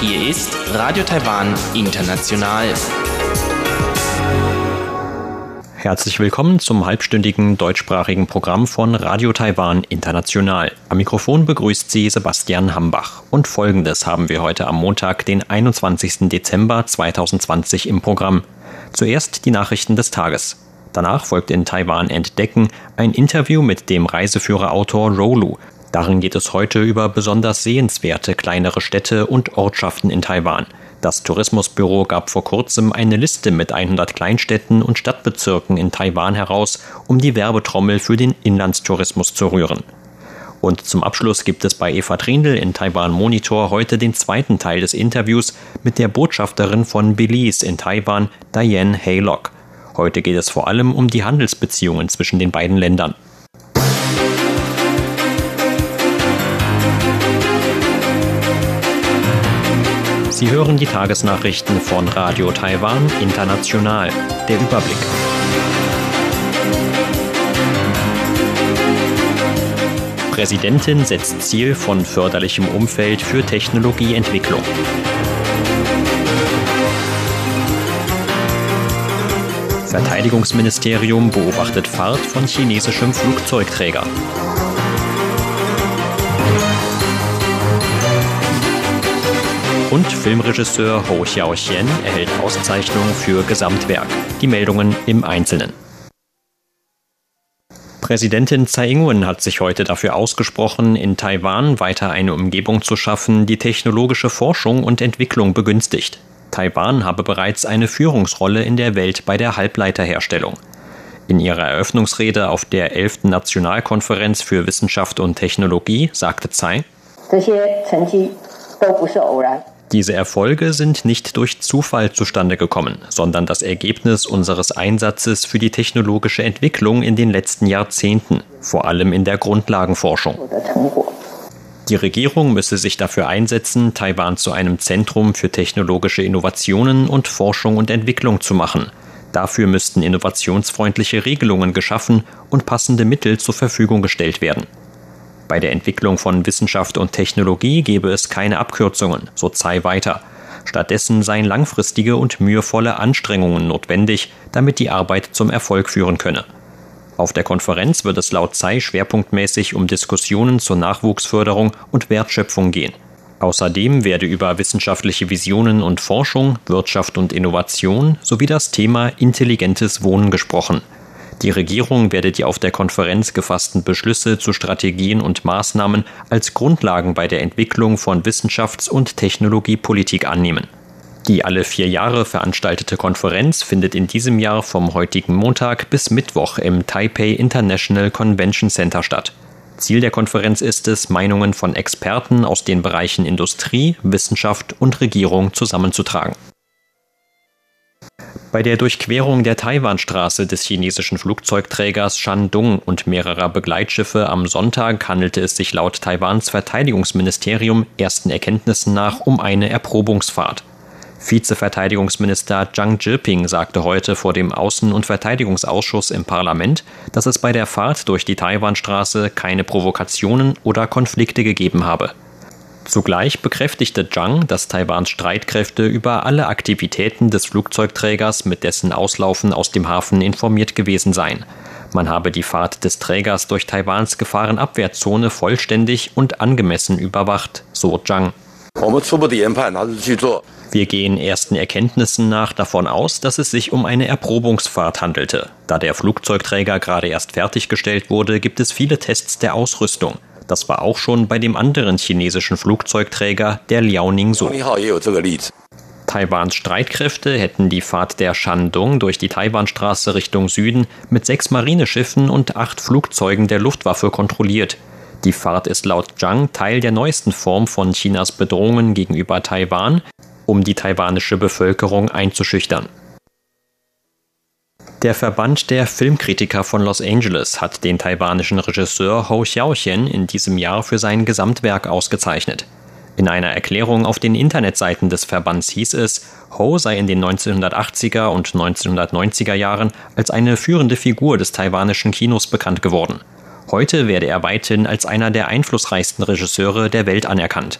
Hier ist Radio Taiwan International. Herzlich willkommen zum halbstündigen deutschsprachigen Programm von Radio Taiwan International. Am Mikrofon begrüßt Sie Sebastian Hambach. Und folgendes haben wir heute am Montag, den 21. Dezember 2020 im Programm. Zuerst die Nachrichten des Tages. Danach folgt in Taiwan Entdecken ein Interview mit dem Reiseführerautor Rolu. Darin geht es heute über besonders sehenswerte kleinere Städte und Ortschaften in Taiwan. Das Tourismusbüro gab vor kurzem eine Liste mit 100 Kleinstädten und Stadtbezirken in Taiwan heraus, um die Werbetrommel für den Inlandstourismus zu rühren. Und zum Abschluss gibt es bei Eva Trindl in Taiwan Monitor heute den zweiten Teil des Interviews mit der Botschafterin von Belize in Taiwan, Diane Haylock. Heute geht es vor allem um die Handelsbeziehungen zwischen den beiden Ländern. Sie hören die Tagesnachrichten von Radio Taiwan International. Der Überblick. Präsidentin setzt Ziel von förderlichem Umfeld für Technologieentwicklung. Verteidigungsministerium beobachtet Fahrt von chinesischem Flugzeugträger. Und Filmregisseur Ho Xiaoxian erhält Auszeichnung für Gesamtwerk. Die Meldungen im Einzelnen. Präsidentin Tsai Ing-wen hat sich heute dafür ausgesprochen, in Taiwan weiter eine Umgebung zu schaffen, die technologische Forschung und Entwicklung begünstigt. Taiwan habe bereits eine Führungsrolle in der Welt bei der Halbleiterherstellung. In ihrer Eröffnungsrede auf der 11. Nationalkonferenz für Wissenschaft und Technologie sagte Tsai, diese Erfolge sind nicht durch Zufall zustande gekommen, sondern das Ergebnis unseres Einsatzes für die technologische Entwicklung in den letzten Jahrzehnten, vor allem in der Grundlagenforschung. Die Regierung müsse sich dafür einsetzen, Taiwan zu einem Zentrum für technologische Innovationen und Forschung und Entwicklung zu machen. Dafür müssten innovationsfreundliche Regelungen geschaffen und passende Mittel zur Verfügung gestellt werden. Bei der Entwicklung von Wissenschaft und Technologie gebe es keine Abkürzungen, so Tsai weiter. Stattdessen seien langfristige und mühevolle Anstrengungen notwendig, damit die Arbeit zum Erfolg führen könne. Auf der Konferenz wird es laut Tsai schwerpunktmäßig um Diskussionen zur Nachwuchsförderung und Wertschöpfung gehen. Außerdem werde über wissenschaftliche Visionen und Forschung, Wirtschaft und Innovation sowie das Thema intelligentes Wohnen gesprochen. Die Regierung werde die auf der Konferenz gefassten Beschlüsse zu Strategien und Maßnahmen als Grundlagen bei der Entwicklung von Wissenschafts- und Technologiepolitik annehmen. Die alle vier Jahre veranstaltete Konferenz findet in diesem Jahr vom heutigen Montag bis Mittwoch im Taipei International Convention Center statt. Ziel der Konferenz ist es, Meinungen von Experten aus den Bereichen Industrie, Wissenschaft und Regierung zusammenzutragen. Bei der Durchquerung der Taiwanstraße des chinesischen Flugzeugträgers Shandong und mehrerer Begleitschiffe am Sonntag handelte es sich laut Taiwans Verteidigungsministerium ersten Erkenntnissen nach um eine Erprobungsfahrt. Vizeverteidigungsminister Zhang Zhiping sagte heute vor dem Außen- und Verteidigungsausschuss im Parlament, dass es bei der Fahrt durch die Taiwanstraße keine Provokationen oder Konflikte gegeben habe. Zugleich bekräftigte Zhang, dass Taiwans Streitkräfte über alle Aktivitäten des Flugzeugträgers mit dessen Auslaufen aus dem Hafen informiert gewesen seien. Man habe die Fahrt des Trägers durch Taiwans Gefahrenabwehrzone vollständig und angemessen überwacht, so Zhang. Wir gehen ersten Erkenntnissen nach davon aus, dass es sich um eine Erprobungsfahrt handelte. Da der Flugzeugträger gerade erst fertiggestellt wurde, gibt es viele Tests der Ausrüstung. Das war auch schon bei dem anderen chinesischen Flugzeugträger, der Liaoning so. Taiwans Streitkräfte hätten die Fahrt der Shandong durch die Taiwanstraße Richtung Süden mit sechs Marineschiffen und acht Flugzeugen der Luftwaffe kontrolliert. Die Fahrt ist laut Zhang Teil der neuesten Form von Chinas Bedrohungen gegenüber Taiwan, um die taiwanische Bevölkerung einzuschüchtern. Der Verband der Filmkritiker von Los Angeles hat den taiwanischen Regisseur Ho Xiaoxian in diesem Jahr für sein Gesamtwerk ausgezeichnet. In einer Erklärung auf den Internetseiten des Verbands hieß es, Ho sei in den 1980er und 1990er Jahren als eine führende Figur des taiwanischen Kinos bekannt geworden. Heute werde er weithin als einer der einflussreichsten Regisseure der Welt anerkannt.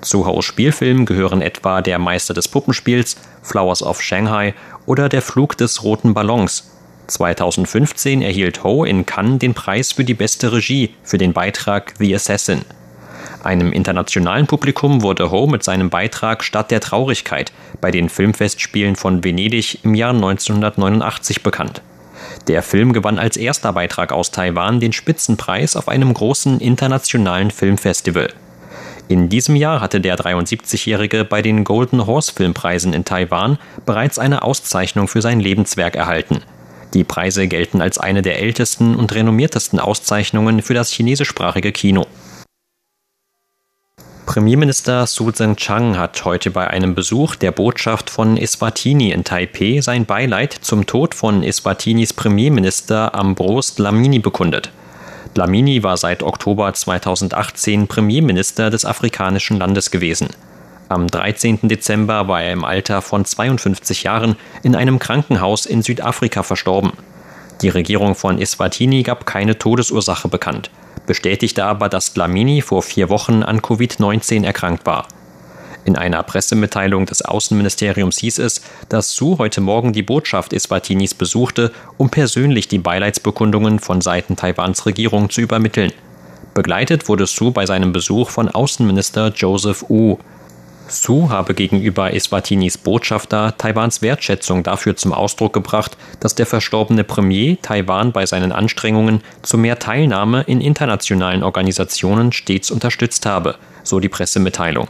Zu Ho's Spielfilmen gehören etwa Der Meister des Puppenspiels, Flowers of Shanghai oder Der Flug des roten Ballons. 2015 erhielt Ho in Cannes den Preis für die beste Regie für den Beitrag The Assassin. Einem internationalen Publikum wurde Ho mit seinem Beitrag Stadt der Traurigkeit bei den Filmfestspielen von Venedig im Jahr 1989 bekannt. Der Film gewann als erster Beitrag aus Taiwan den Spitzenpreis auf einem großen internationalen Filmfestival. In diesem Jahr hatte der 73-Jährige bei den Golden Horse Filmpreisen in Taiwan bereits eine Auszeichnung für sein Lebenswerk erhalten. Die Preise gelten als eine der ältesten und renommiertesten Auszeichnungen für das chinesischsprachige Kino. Premierminister Su Tseng-Chang hat heute bei einem Besuch der Botschaft von Eswatini in Taipeh sein Beileid zum Tod von Eswatinis Premierminister Ambrose Dlamini bekundet. Dlamini war seit Oktober 2018 Premierminister des afrikanischen Landes gewesen. Am 13. Dezember war er im Alter von 52 Jahren in einem Krankenhaus in Südafrika verstorben. Die Regierung von Eswatini gab keine Todesursache bekannt bestätigte aber, dass Dlamini vor vier Wochen an Covid-19 erkrankt war. In einer Pressemitteilung des Außenministeriums hieß es, dass Su heute Morgen die Botschaft Eswatinis besuchte, um persönlich die Beileidsbekundungen von Seiten Taiwans Regierung zu übermitteln. Begleitet wurde Su bei seinem Besuch von Außenminister Joseph Wu. Su habe gegenüber Eswatinis Botschafter Taiwans Wertschätzung dafür zum Ausdruck gebracht, dass der verstorbene Premier Taiwan bei seinen Anstrengungen zu mehr Teilnahme in internationalen Organisationen stets unterstützt habe, so die Pressemitteilung.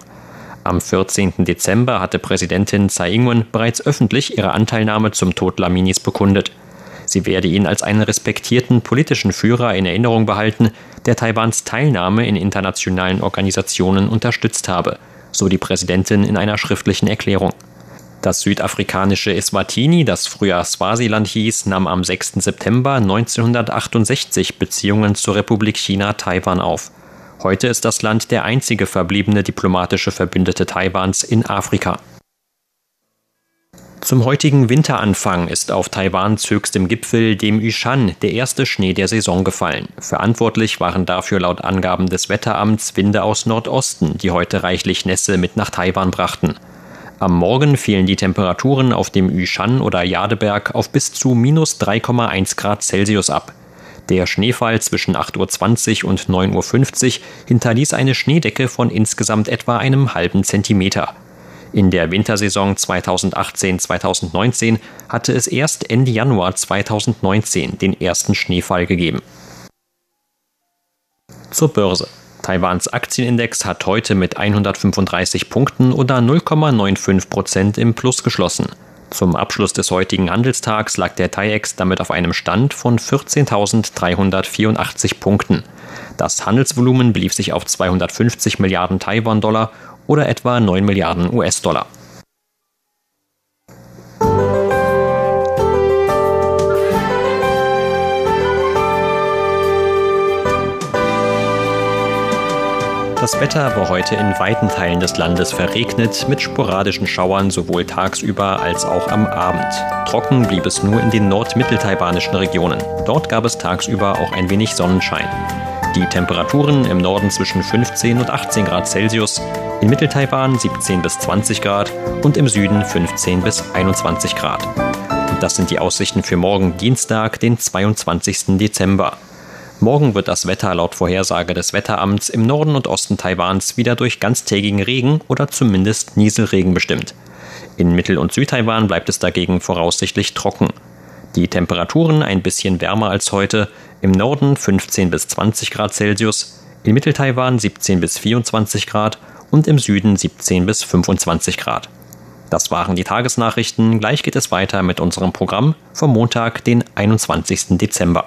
Am 14. Dezember hatte Präsidentin Tsai Ing-wen bereits öffentlich ihre Anteilnahme zum Tod Laminis bekundet. Sie werde ihn als einen respektierten politischen Führer in Erinnerung behalten, der Taiwans Teilnahme in internationalen Organisationen unterstützt habe so die Präsidentin in einer schriftlichen Erklärung. Das südafrikanische Eswatini, das früher Swasiland hieß, nahm am 6. September 1968 Beziehungen zur Republik China Taiwan auf. Heute ist das Land der einzige verbliebene diplomatische Verbündete Taiwans in Afrika. Zum heutigen Winteranfang ist auf Taiwans höchstem Gipfel, dem Yushan, der erste Schnee der Saison gefallen. Verantwortlich waren dafür laut Angaben des Wetteramts Winde aus Nordosten, die heute reichlich Nässe mit nach Taiwan brachten. Am Morgen fielen die Temperaturen auf dem Yushan oder Jadeberg auf bis zu minus 3,1 Grad Celsius ab. Der Schneefall zwischen 8.20 Uhr und 9.50 Uhr hinterließ eine Schneedecke von insgesamt etwa einem halben Zentimeter. In der Wintersaison 2018-2019 hatte es erst Ende Januar 2019 den ersten Schneefall gegeben. Zur Börse. Taiwans Aktienindex hat heute mit 135 Punkten oder 0,95 Prozent im Plus geschlossen. Zum Abschluss des heutigen Handelstags lag der TAIEX damit auf einem Stand von 14.384 Punkten. Das Handelsvolumen belief sich auf 250 Milliarden Taiwan-Dollar oder etwa 9 Milliarden US-Dollar. Das Wetter war heute in weiten Teilen des Landes verregnet, mit sporadischen Schauern sowohl tagsüber als auch am Abend. Trocken blieb es nur in den nordmitteltaiwanischen Regionen. Dort gab es tagsüber auch ein wenig Sonnenschein. Die Temperaturen im Norden zwischen 15 und 18 Grad Celsius, in Mitteltaiwan 17 bis 20 Grad und im Süden 15 bis 21 Grad. Und das sind die Aussichten für morgen Dienstag, den 22. Dezember. Morgen wird das Wetter laut Vorhersage des Wetteramts im Norden und Osten Taiwans wieder durch ganztägigen Regen oder zumindest Nieselregen bestimmt. In Mittel- und Südtaiwan bleibt es dagegen voraussichtlich trocken. Die Temperaturen ein bisschen wärmer als heute, im Norden 15 bis 20 Grad Celsius, in Mitteltaiwan 17 bis 24 Grad und im Süden 17 bis 25 Grad. Das waren die Tagesnachrichten. Gleich geht es weiter mit unserem Programm vom Montag, den 21. Dezember.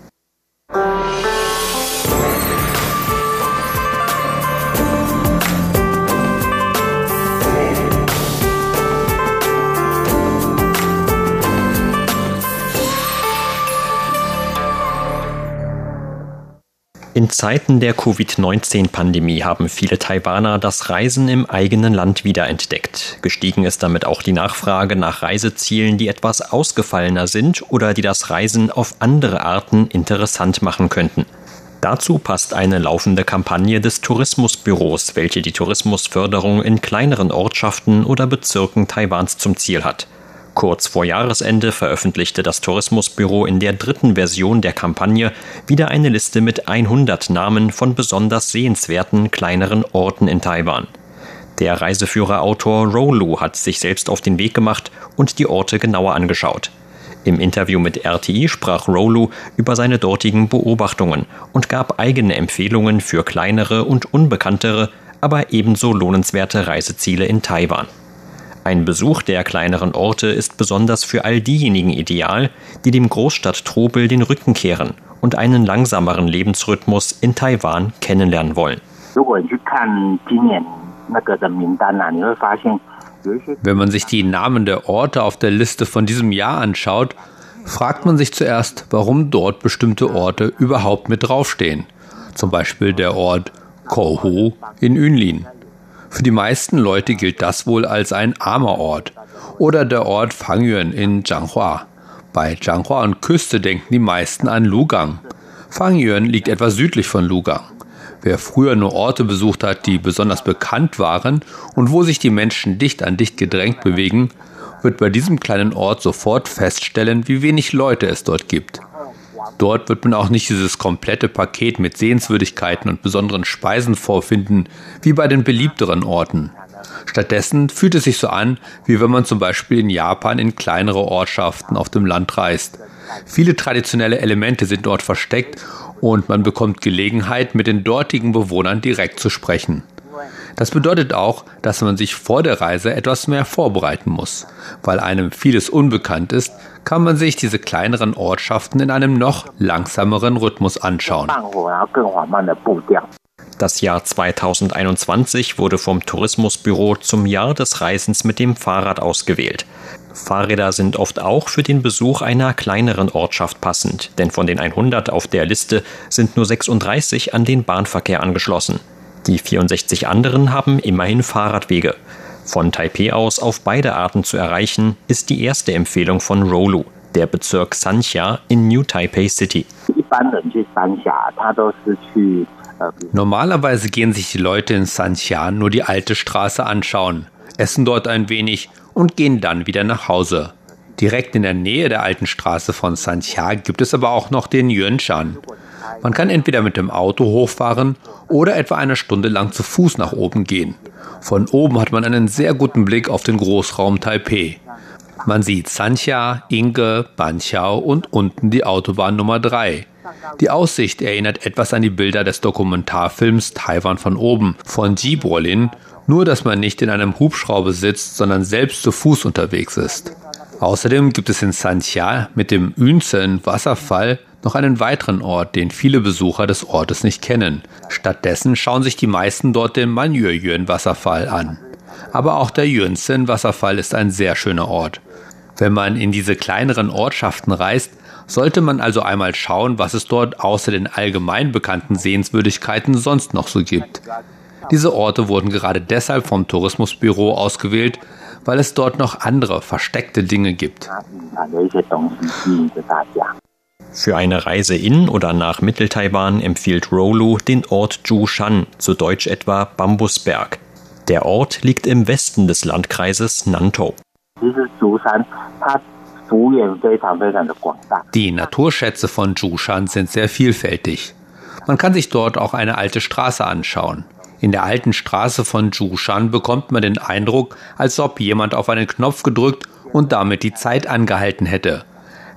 In Zeiten der Covid-19-Pandemie haben viele Taiwaner das Reisen im eigenen Land wiederentdeckt. Gestiegen ist damit auch die Nachfrage nach Reisezielen, die etwas ausgefallener sind oder die das Reisen auf andere Arten interessant machen könnten. Dazu passt eine laufende Kampagne des Tourismusbüros, welche die Tourismusförderung in kleineren Ortschaften oder Bezirken Taiwans zum Ziel hat. Kurz vor Jahresende veröffentlichte das Tourismusbüro in der dritten Version der Kampagne wieder eine Liste mit 100 Namen von besonders sehenswerten kleineren Orten in Taiwan. Der Reiseführer-Autor Rolu hat sich selbst auf den Weg gemacht und die Orte genauer angeschaut. Im Interview mit RTI sprach Rolu über seine dortigen Beobachtungen und gab eigene Empfehlungen für kleinere und unbekanntere, aber ebenso lohnenswerte Reiseziele in Taiwan. Ein Besuch der kleineren Orte ist besonders für all diejenigen ideal, die dem Großstadttrubel den Rücken kehren und einen langsameren Lebensrhythmus in Taiwan kennenlernen wollen. Wenn man sich die Namen der Orte auf der Liste von diesem Jahr anschaut, fragt man sich zuerst, warum dort bestimmte Orte überhaupt mit draufstehen. Zum Beispiel der Ort Kohu in Yunlin. Für die meisten Leute gilt das wohl als ein armer Ort. Oder der Ort Fangyuan in Zhanghua. Bei Zhanghua und Küste denken die meisten an Lugang. Fangyuan liegt etwa südlich von Lugang. Wer früher nur Orte besucht hat, die besonders bekannt waren und wo sich die Menschen dicht an dicht gedrängt bewegen, wird bei diesem kleinen Ort sofort feststellen, wie wenig Leute es dort gibt. Dort wird man auch nicht dieses komplette Paket mit Sehenswürdigkeiten und besonderen Speisen vorfinden, wie bei den beliebteren Orten. Stattdessen fühlt es sich so an, wie wenn man zum Beispiel in Japan in kleinere Ortschaften auf dem Land reist. Viele traditionelle Elemente sind dort versteckt und man bekommt Gelegenheit, mit den dortigen Bewohnern direkt zu sprechen. Das bedeutet auch, dass man sich vor der Reise etwas mehr vorbereiten muss. Weil einem vieles unbekannt ist, kann man sich diese kleineren Ortschaften in einem noch langsameren Rhythmus anschauen. Das Jahr 2021 wurde vom Tourismusbüro zum Jahr des Reisens mit dem Fahrrad ausgewählt. Fahrräder sind oft auch für den Besuch einer kleineren Ortschaft passend, denn von den 100 auf der Liste sind nur 36 an den Bahnverkehr angeschlossen. Die 64 anderen haben immerhin Fahrradwege. Von Taipeh aus auf beide Arten zu erreichen, ist die erste Empfehlung von Rolu, der Bezirk Sanxia in New Taipei City. Normalerweise gehen sich die Leute in Sanxia nur die alte Straße anschauen, essen dort ein wenig und gehen dann wieder nach Hause. Direkt in der Nähe der alten Straße von Sanxia gibt es aber auch noch den Yuanshan. Man kann entweder mit dem Auto hochfahren oder etwa eine Stunde lang zu Fuß nach oben gehen. Von oben hat man einen sehr guten Blick auf den Großraum Taipeh. Man sieht Sanxia, Inge, Banqiao und unten die Autobahn Nummer 3. Die Aussicht erinnert etwas an die Bilder des Dokumentarfilms Taiwan von oben von Ji Brolin, nur dass man nicht in einem Hubschrauber sitzt, sondern selbst zu Fuß unterwegs ist. Außerdem gibt es in Sanxia mit dem Yunzen Wasserfall noch einen weiteren Ort, den viele Besucher des Ortes nicht kennen. Stattdessen schauen sich die meisten dort den Manyueyuan-Wasserfall an. Aber auch der Yunzen-Wasserfall ist ein sehr schöner Ort. Wenn man in diese kleineren Ortschaften reist, sollte man also einmal schauen, was es dort außer den allgemein bekannten Sehenswürdigkeiten sonst noch so gibt. Diese Orte wurden gerade deshalb vom Tourismusbüro ausgewählt, weil es dort noch andere versteckte Dinge gibt. Für eine Reise in oder nach Mitteltaiwan empfiehlt Rolu den Ort Zhushan, zu Deutsch etwa Bambusberg. Der Ort liegt im Westen des Landkreises Nantou. Die Naturschätze von Zhushan sind sehr vielfältig. Man kann sich dort auch eine alte Straße anschauen. In der alten Straße von Zhushan bekommt man den Eindruck, als ob jemand auf einen Knopf gedrückt und damit die Zeit angehalten hätte.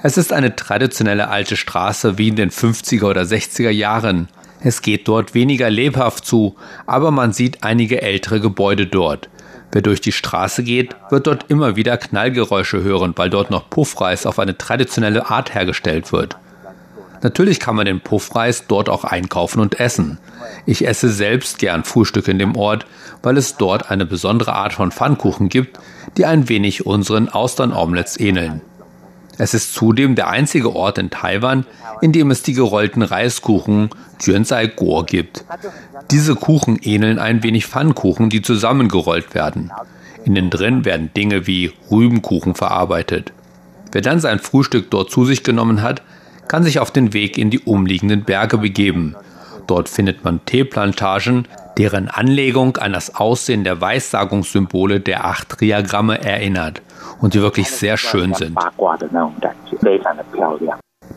Es ist eine traditionelle alte Straße wie in den 50er oder 60er Jahren. Es geht dort weniger lebhaft zu, aber man sieht einige ältere Gebäude dort. Wer durch die Straße geht, wird dort immer wieder Knallgeräusche hören, weil dort noch Puffreis auf eine traditionelle Art hergestellt wird. Natürlich kann man den Puffreis dort auch einkaufen und essen. Ich esse selbst gern Frühstück in dem Ort, weil es dort eine besondere Art von Pfannkuchen gibt, die ein wenig unseren Austernomelets ähneln. Es ist zudem der einzige Ort in Taiwan, in dem es die gerollten Reiskuchen Juanzai Guo gibt. Diese Kuchen ähneln ein wenig Pfannkuchen, die zusammengerollt werden. Innen drin werden Dinge wie Rübenkuchen verarbeitet. Wer dann sein Frühstück dort zu sich genommen hat, kann sich auf den Weg in die umliegenden Berge begeben. Dort findet man Teeplantagen, deren Anlegung an das Aussehen der Weissagungssymbole der acht Triagramme erinnert und die wirklich sehr schön sind.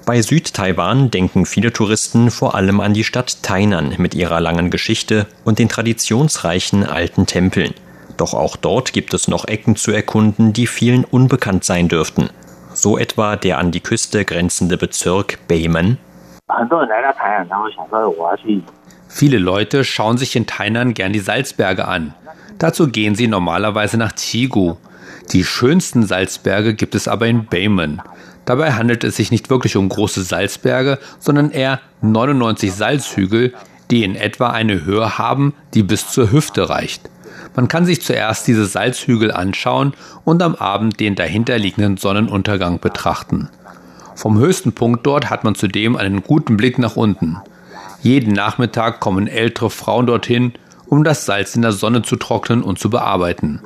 Bei Südtaiwan denken viele Touristen vor allem an die Stadt Tainan mit ihrer langen Geschichte und den traditionsreichen alten Tempeln. Doch auch dort gibt es noch Ecken zu erkunden, die vielen unbekannt sein dürften so etwa der an die Küste grenzende Bezirk Bayman. Viele Leute schauen sich in Tainan gern die Salzberge an. Dazu gehen sie normalerweise nach Chigu. Die schönsten Salzberge gibt es aber in Bayman. Dabei handelt es sich nicht wirklich um große Salzberge, sondern eher 99 Salzhügel, die in etwa eine Höhe haben, die bis zur Hüfte reicht. Man kann sich zuerst diese Salzhügel anschauen und am Abend den dahinterliegenden Sonnenuntergang betrachten. Vom höchsten Punkt dort hat man zudem einen guten Blick nach unten. Jeden Nachmittag kommen ältere Frauen dorthin, um das Salz in der Sonne zu trocknen und zu bearbeiten.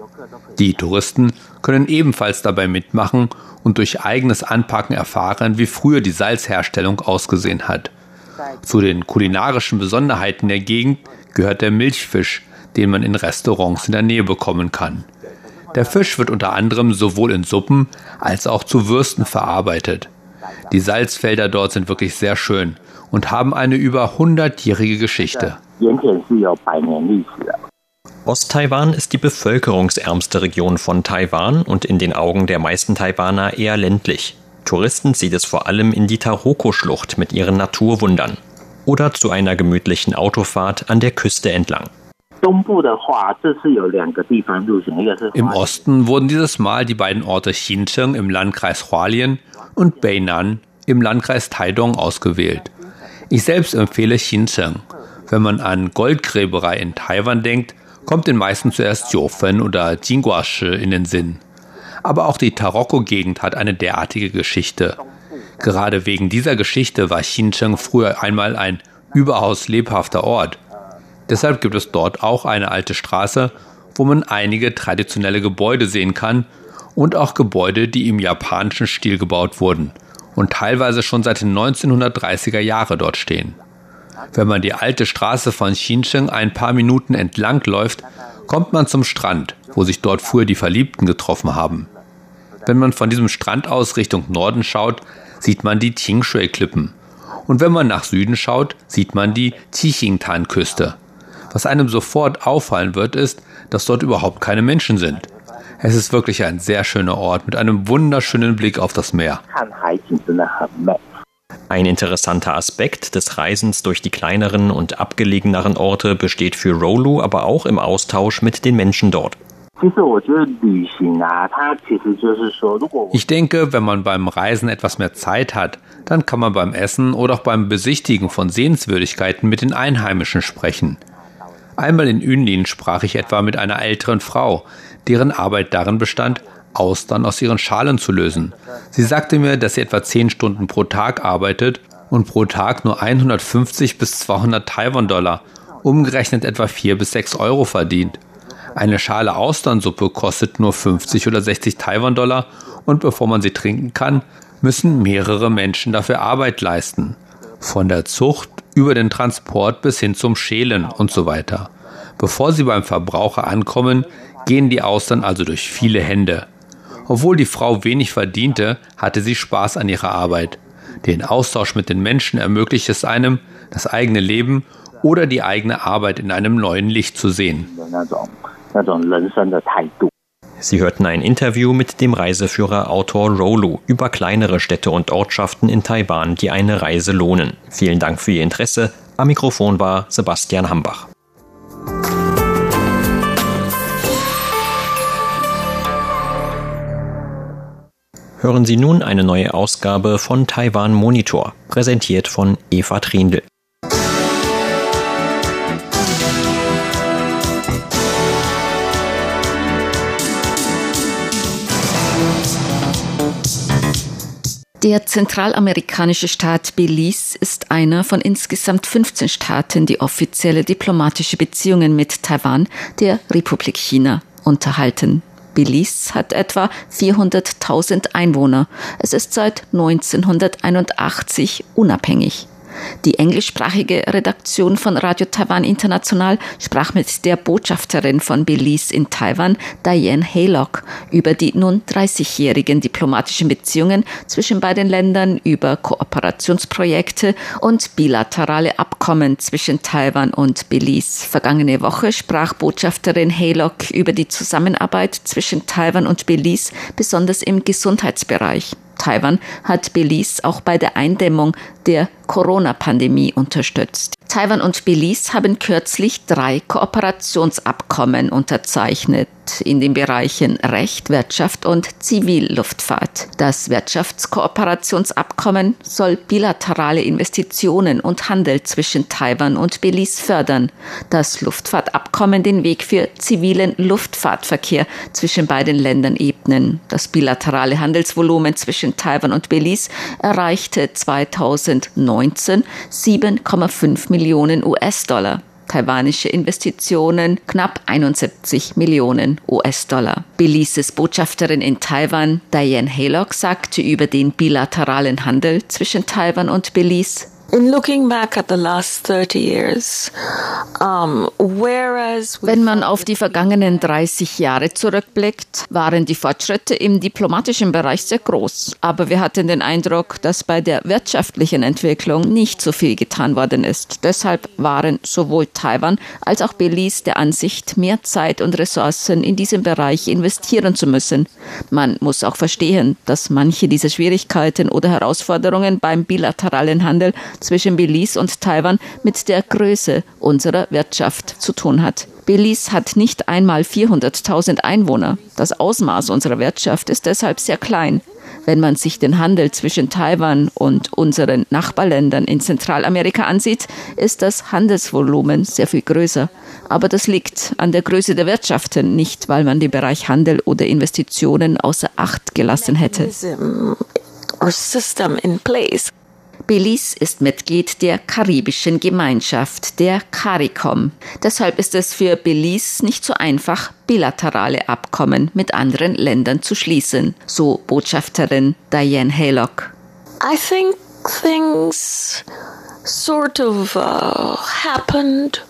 Die Touristen können ebenfalls dabei mitmachen und durch eigenes Anpacken erfahren, wie früher die Salzherstellung ausgesehen hat. Zu den kulinarischen Besonderheiten der Gegend gehört der Milchfisch, den man in Restaurants in der Nähe bekommen kann. Der Fisch wird unter anderem sowohl in Suppen als auch zu Würsten verarbeitet. Die Salzfelder dort sind wirklich sehr schön und haben eine über 100-jährige Geschichte. Osttaiwan ist die bevölkerungsärmste Region von Taiwan und in den Augen der meisten Taiwaner eher ländlich. Touristen zieht es vor allem in die Taroko-Schlucht mit ihren Naturwundern oder zu einer gemütlichen Autofahrt an der Küste entlang. Im Osten wurden dieses Mal die beiden Orte Xincheng im Landkreis Hualien und Beinan im Landkreis Taidong ausgewählt. Ich selbst empfehle Xincheng. Wenn man an Goldgräberei in Taiwan denkt, kommt den meisten zuerst Jiufen oder Jingguashi in den Sinn. Aber auch die Taroko-Gegend hat eine derartige Geschichte. Gerade wegen dieser Geschichte war Xincheng früher einmal ein überaus lebhafter Ort. Deshalb gibt es dort auch eine alte Straße, wo man einige traditionelle Gebäude sehen kann und auch Gebäude, die im japanischen Stil gebaut wurden und teilweise schon seit den 1930er Jahren dort stehen. Wenn man die alte Straße von Xincheng ein paar Minuten entlang läuft, kommt man zum Strand, wo sich dort früher die Verliebten getroffen haben. Wenn man von diesem Strand aus Richtung Norden schaut, sieht man die Tingshui-Klippen. Und wenn man nach Süden schaut, sieht man die Tichingtan-Küste. Was einem sofort auffallen wird, ist, dass dort überhaupt keine Menschen sind. Es ist wirklich ein sehr schöner Ort mit einem wunderschönen Blick auf das Meer. Ein interessanter Aspekt des Reisens durch die kleineren und abgelegeneren Orte besteht für Rolu aber auch im Austausch mit den Menschen dort. Ich denke, wenn man beim Reisen etwas mehr Zeit hat, dann kann man beim Essen oder auch beim Besichtigen von Sehenswürdigkeiten mit den Einheimischen sprechen. Einmal in Yunlin sprach ich etwa mit einer älteren Frau, deren Arbeit darin bestand, Austern aus ihren Schalen zu lösen. Sie sagte mir, dass sie etwa 10 Stunden pro Tag arbeitet und pro Tag nur 150 bis 200 Taiwan-Dollar, umgerechnet etwa 4 bis 6 Euro verdient. Eine Schale Austernsuppe kostet nur 50 oder 60 Taiwan-Dollar und bevor man sie trinken kann, müssen mehrere Menschen dafür Arbeit leisten. Von der Zucht über den Transport bis hin zum Schälen und so weiter. Bevor sie beim Verbraucher ankommen, gehen die Austern also durch viele Hände. Obwohl die Frau wenig verdiente, hatte sie Spaß an ihrer Arbeit. Den Austausch mit den Menschen ermöglicht es einem, das eigene Leben oder die eigene Arbeit in einem neuen Licht zu sehen. Sie hörten ein Interview mit dem Reiseführer Autor Rolu über kleinere Städte und Ortschaften in Taiwan, die eine Reise lohnen. Vielen Dank für Ihr Interesse. Am Mikrofon war Sebastian Hambach. Hören Sie nun eine neue Ausgabe von Taiwan Monitor, präsentiert von Eva Trindl. Der zentralamerikanische Staat Belize ist einer von insgesamt 15 Staaten, die offizielle diplomatische Beziehungen mit Taiwan, der Republik China, unterhalten. Belize hat etwa 400.000 Einwohner. Es ist seit 1981 unabhängig. Die englischsprachige Redaktion von Radio Taiwan International sprach mit der Botschafterin von Belize in Taiwan, Diane Haylock, über die nun 30-jährigen diplomatischen Beziehungen zwischen beiden Ländern, über Kooperationsprojekte und bilaterale Abkommen zwischen Taiwan und Belize. Vergangene Woche sprach Botschafterin Haylock über die Zusammenarbeit zwischen Taiwan und Belize, besonders im Gesundheitsbereich. Taiwan hat Belize auch bei der Eindämmung der Corona-Pandemie unterstützt. Taiwan und Belize haben kürzlich drei Kooperationsabkommen unterzeichnet in den Bereichen Recht, Wirtschaft und Zivilluftfahrt. Das Wirtschaftskooperationsabkommen soll bilaterale Investitionen und Handel zwischen Taiwan und Belize fördern. Das Luftfahrtabkommen den Weg für zivilen Luftfahrtverkehr zwischen beiden Ländern ebnen. Das bilaterale Handelsvolumen zwischen Taiwan und Belize erreichte 2019 7,5 Millionen US-Dollar. Taiwanische Investitionen knapp 71 Millionen US-Dollar. Belises Botschafterin in Taiwan, Diane Haylock, sagte über den bilateralen Handel zwischen Taiwan und Belize, In looking back at the last 30 years, um, whereas Wenn man auf die vergangenen 30 Jahre zurückblickt, waren die Fortschritte im diplomatischen Bereich sehr groß. Aber wir hatten den Eindruck, dass bei der wirtschaftlichen Entwicklung nicht so viel getan worden ist. Deshalb waren sowohl Taiwan als auch Belize der Ansicht, mehr Zeit und Ressourcen in diesem Bereich investieren zu müssen. Man muss auch verstehen, dass manche dieser Schwierigkeiten oder Herausforderungen beim bilateralen Handel zwischen Belize und Taiwan mit der Größe unserer Wirtschaft zu tun hat. Belize hat nicht einmal 400.000 Einwohner. Das Ausmaß unserer Wirtschaft ist deshalb sehr klein. Wenn man sich den Handel zwischen Taiwan und unseren Nachbarländern in Zentralamerika ansieht, ist das Handelsvolumen sehr viel größer. Aber das liegt an der Größe der Wirtschaften, nicht weil man den Bereich Handel oder Investitionen außer Acht gelassen hätte. or system in place. Belize ist Mitglied der karibischen Gemeinschaft, der CARICOM. Deshalb ist es für Belize nicht so einfach, bilaterale Abkommen mit anderen Ländern zu schließen, so Botschafterin Diane Haylock. I think things sort of uh, happened.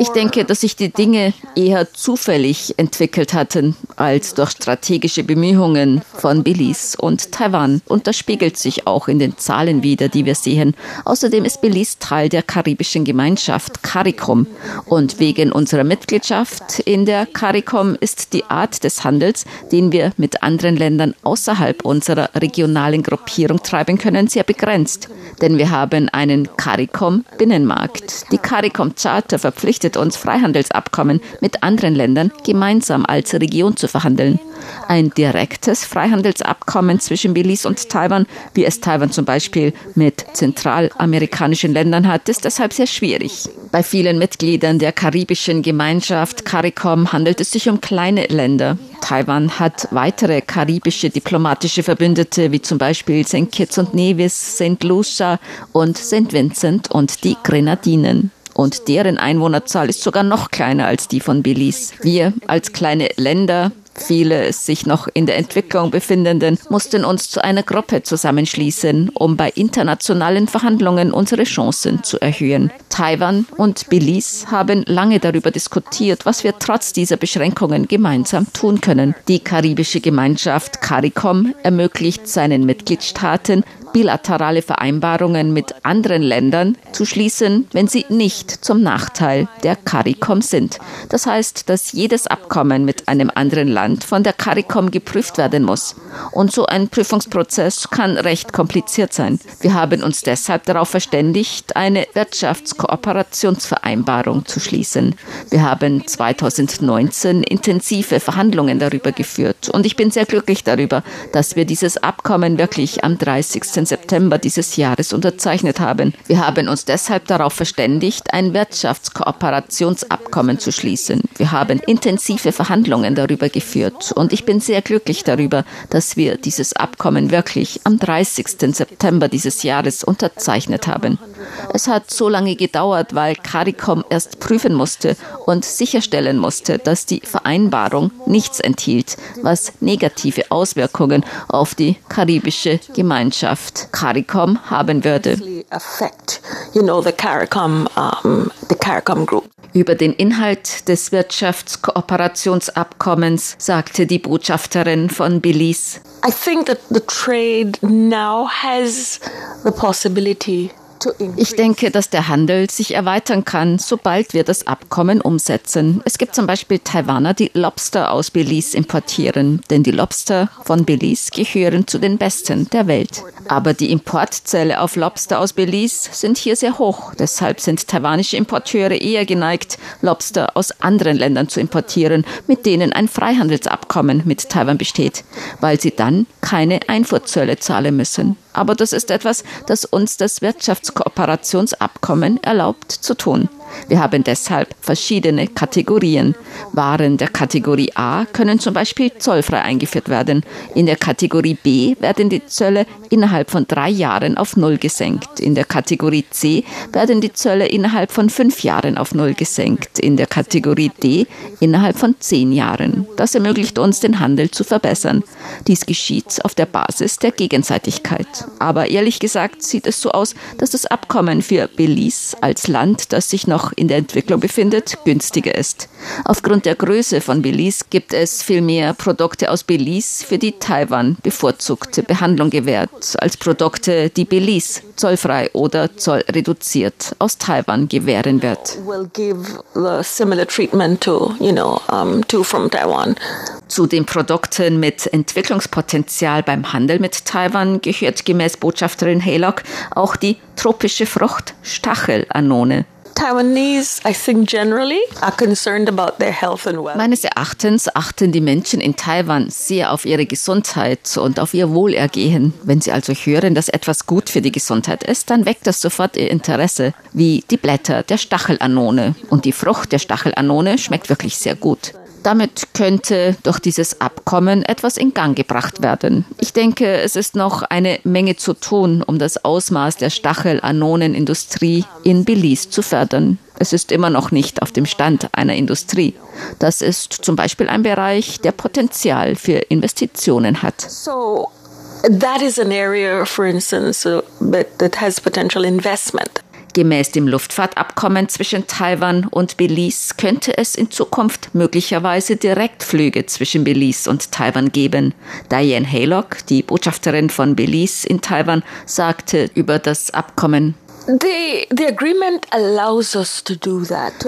Ich denke, dass sich die Dinge eher zufällig entwickelt hatten als durch strategische Bemühungen von Belize und Taiwan. Und das spiegelt sich auch in den Zahlen wider, die wir sehen. Außerdem ist Belize Teil der karibischen Gemeinschaft CARICOM. Und wegen unserer Mitgliedschaft in der CARICOM ist die Art des Handels, den wir mit anderen Ländern außerhalb unserer regionalen Gruppierung treiben können, sehr begrenzt. Denn wir haben einen CARICOM-Binnenmarkt. Die CARICOM-Charta verpflichtet uns, Freihandelsabkommen mit anderen Ländern gemeinsam als Region zu verhandeln. Ein direktes Freihandelsabkommen zwischen Belize und Taiwan, wie es Taiwan zum Beispiel mit zentralamerikanischen Ländern hat, ist deshalb sehr schwierig. Bei vielen Mitgliedern der karibischen Gemeinschaft CARICOM handelt es sich um kleine Länder. Taiwan hat weitere karibische diplomatische Verbündete, wie zum Beispiel St. Kitts und Nevis, St. Lucia und St. Vincent und die Grenadinen und deren Einwohnerzahl ist sogar noch kleiner als die von Belize. Wir als kleine Länder viele sich noch in der Entwicklung befindenden, mussten uns zu einer Gruppe zusammenschließen, um bei internationalen Verhandlungen unsere Chancen zu erhöhen. Taiwan und Belize haben lange darüber diskutiert, was wir trotz dieser Beschränkungen gemeinsam tun können. Die karibische Gemeinschaft CARICOM ermöglicht seinen Mitgliedstaaten, bilaterale Vereinbarungen mit anderen Ländern zu schließen, wenn sie nicht zum Nachteil der CARICOM sind. Das heißt, dass jedes Abkommen mit einem anderen Land von der CARICOM geprüft werden muss. Und so ein Prüfungsprozess kann recht kompliziert sein. Wir haben uns deshalb darauf verständigt, eine Wirtschaftskooperationsvereinbarung zu schließen. Wir haben 2019 intensive Verhandlungen darüber geführt und ich bin sehr glücklich darüber, dass wir dieses Abkommen wirklich am 30. September dieses Jahres unterzeichnet haben. Wir haben uns deshalb darauf verständigt, ein Wirtschaftskooperationsabkommen zu schließen. Wir haben intensive Verhandlungen darüber geführt und ich bin sehr glücklich darüber, dass wir dieses Abkommen wirklich am 30. September dieses Jahres unterzeichnet haben. Es hat so lange gedauert, weil CARICOM erst prüfen musste und sicherstellen musste, dass die Vereinbarung nichts enthielt, was negative Auswirkungen auf die karibische Gemeinschaft CARICOM haben würde. Über den Inhalt des Wirtschaftskooperationsabkommens sagte die Botschafterin von Belize. I think that the trade now has the possibility ich denke, dass der Handel sich erweitern kann, sobald wir das Abkommen umsetzen. Es gibt zum Beispiel Taiwaner, die Lobster aus Belize importieren, denn die Lobster von Belize gehören zu den besten der Welt. Aber die Importzölle auf Lobster aus Belize sind hier sehr hoch. Deshalb sind taiwanische Importeure eher geneigt, Lobster aus anderen Ländern zu importieren, mit denen ein Freihandelsabkommen mit Taiwan besteht, weil sie dann keine Einfuhrzölle zahlen müssen aber das ist etwas, das uns das Wirtschaftskooperationsabkommen erlaubt zu tun. Wir haben deshalb verschiedene Kategorien. Waren der Kategorie A können zum Beispiel zollfrei eingeführt werden. In der Kategorie B werden die Zölle innerhalb von drei Jahren auf Null gesenkt. In der Kategorie C werden die Zölle innerhalb von fünf Jahren auf Null gesenkt. In der Kategorie D innerhalb von zehn Jahren. Das ermöglicht uns, den Handel zu verbessern. Dies geschieht auf der Basis der Gegenseitigkeit. Aber ehrlich gesagt sieht es so aus, dass das Abkommen für Belize als Land, das sich noch noch in der Entwicklung befindet, günstiger ist. Aufgrund der Größe von Belize gibt es viel mehr Produkte aus Belize, für die Taiwan bevorzugte Behandlung gewährt, als Produkte, die Belize zollfrei oder zollreduziert aus Taiwan gewähren wird. Zu den Produkten mit Entwicklungspotenzial beim Handel mit Taiwan gehört gemäß Botschafterin Haylock auch die tropische Frucht Stachelanone. Taiwanese, I think generally, are concerned about their health and well. Meines Erachtens achten die Menschen in Taiwan sehr auf ihre Gesundheit und auf ihr Wohlergehen. Wenn sie also hören, dass etwas gut für die Gesundheit ist, dann weckt das sofort ihr Interesse, wie die Blätter der Stachelanone. Und die Frucht der Stachelanone schmeckt wirklich sehr gut. Damit könnte durch dieses Abkommen etwas in Gang gebracht werden. Ich denke, es ist noch eine Menge zu tun, um das Ausmaß der Stachelanonenindustrie in Belize zu fördern. Es ist immer noch nicht auf dem Stand einer Industrie. Das ist zum Beispiel ein Bereich, der Potenzial für Investitionen hat. So, that is an area, for instance, uh, that has potential investment. Gemäß dem Luftfahrtabkommen zwischen Taiwan und Belize könnte es in Zukunft möglicherweise Direktflüge zwischen Belize und Taiwan geben. Diane Haylock, die Botschafterin von Belize in Taiwan, sagte über das Abkommen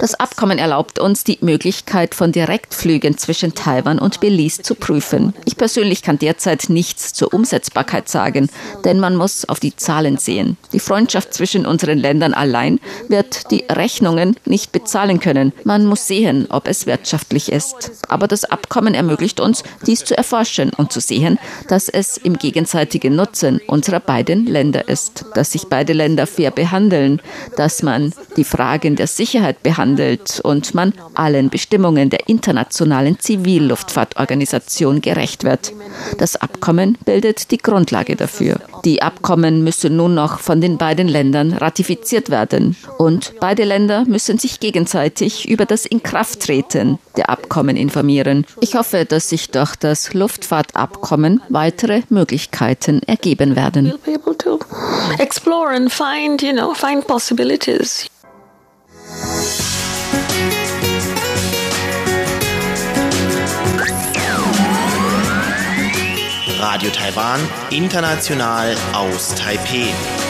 das Abkommen erlaubt uns die Möglichkeit von Direktflügen zwischen Taiwan und Belize zu prüfen. Ich persönlich kann derzeit nichts zur Umsetzbarkeit sagen, denn man muss auf die Zahlen sehen. Die Freundschaft zwischen unseren Ländern allein wird die Rechnungen nicht bezahlen können. Man muss sehen, ob es wirtschaftlich ist. Aber das Abkommen ermöglicht uns, dies zu erforschen und zu sehen, dass es im gegenseitigen Nutzen unserer beiden Länder ist, dass sich beide Länder fair behandeln behandeln, dass man die Fragen der Sicherheit behandelt und man allen Bestimmungen der internationalen Zivilluftfahrtorganisation gerecht wird. Das Abkommen bildet die Grundlage dafür. Die Abkommen müssen nun noch von den beiden Ländern ratifiziert werden und beide Länder müssen sich gegenseitig über das Inkrafttreten der Abkommen informieren. Ich hoffe, dass sich durch das Luftfahrtabkommen weitere Möglichkeiten ergeben werden. Explore and find, you know, find possibilities. Radio Taiwan, international aus Taipeh.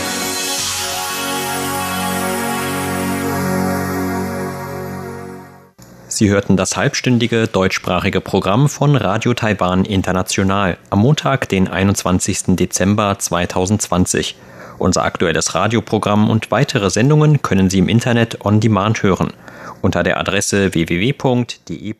Sie hörten das halbstündige deutschsprachige Programm von Radio Taiwan International am Montag, den 21. Dezember 2020. Unser aktuelles Radioprogramm und weitere Sendungen können Sie im Internet on demand hören unter der Adresse www.de.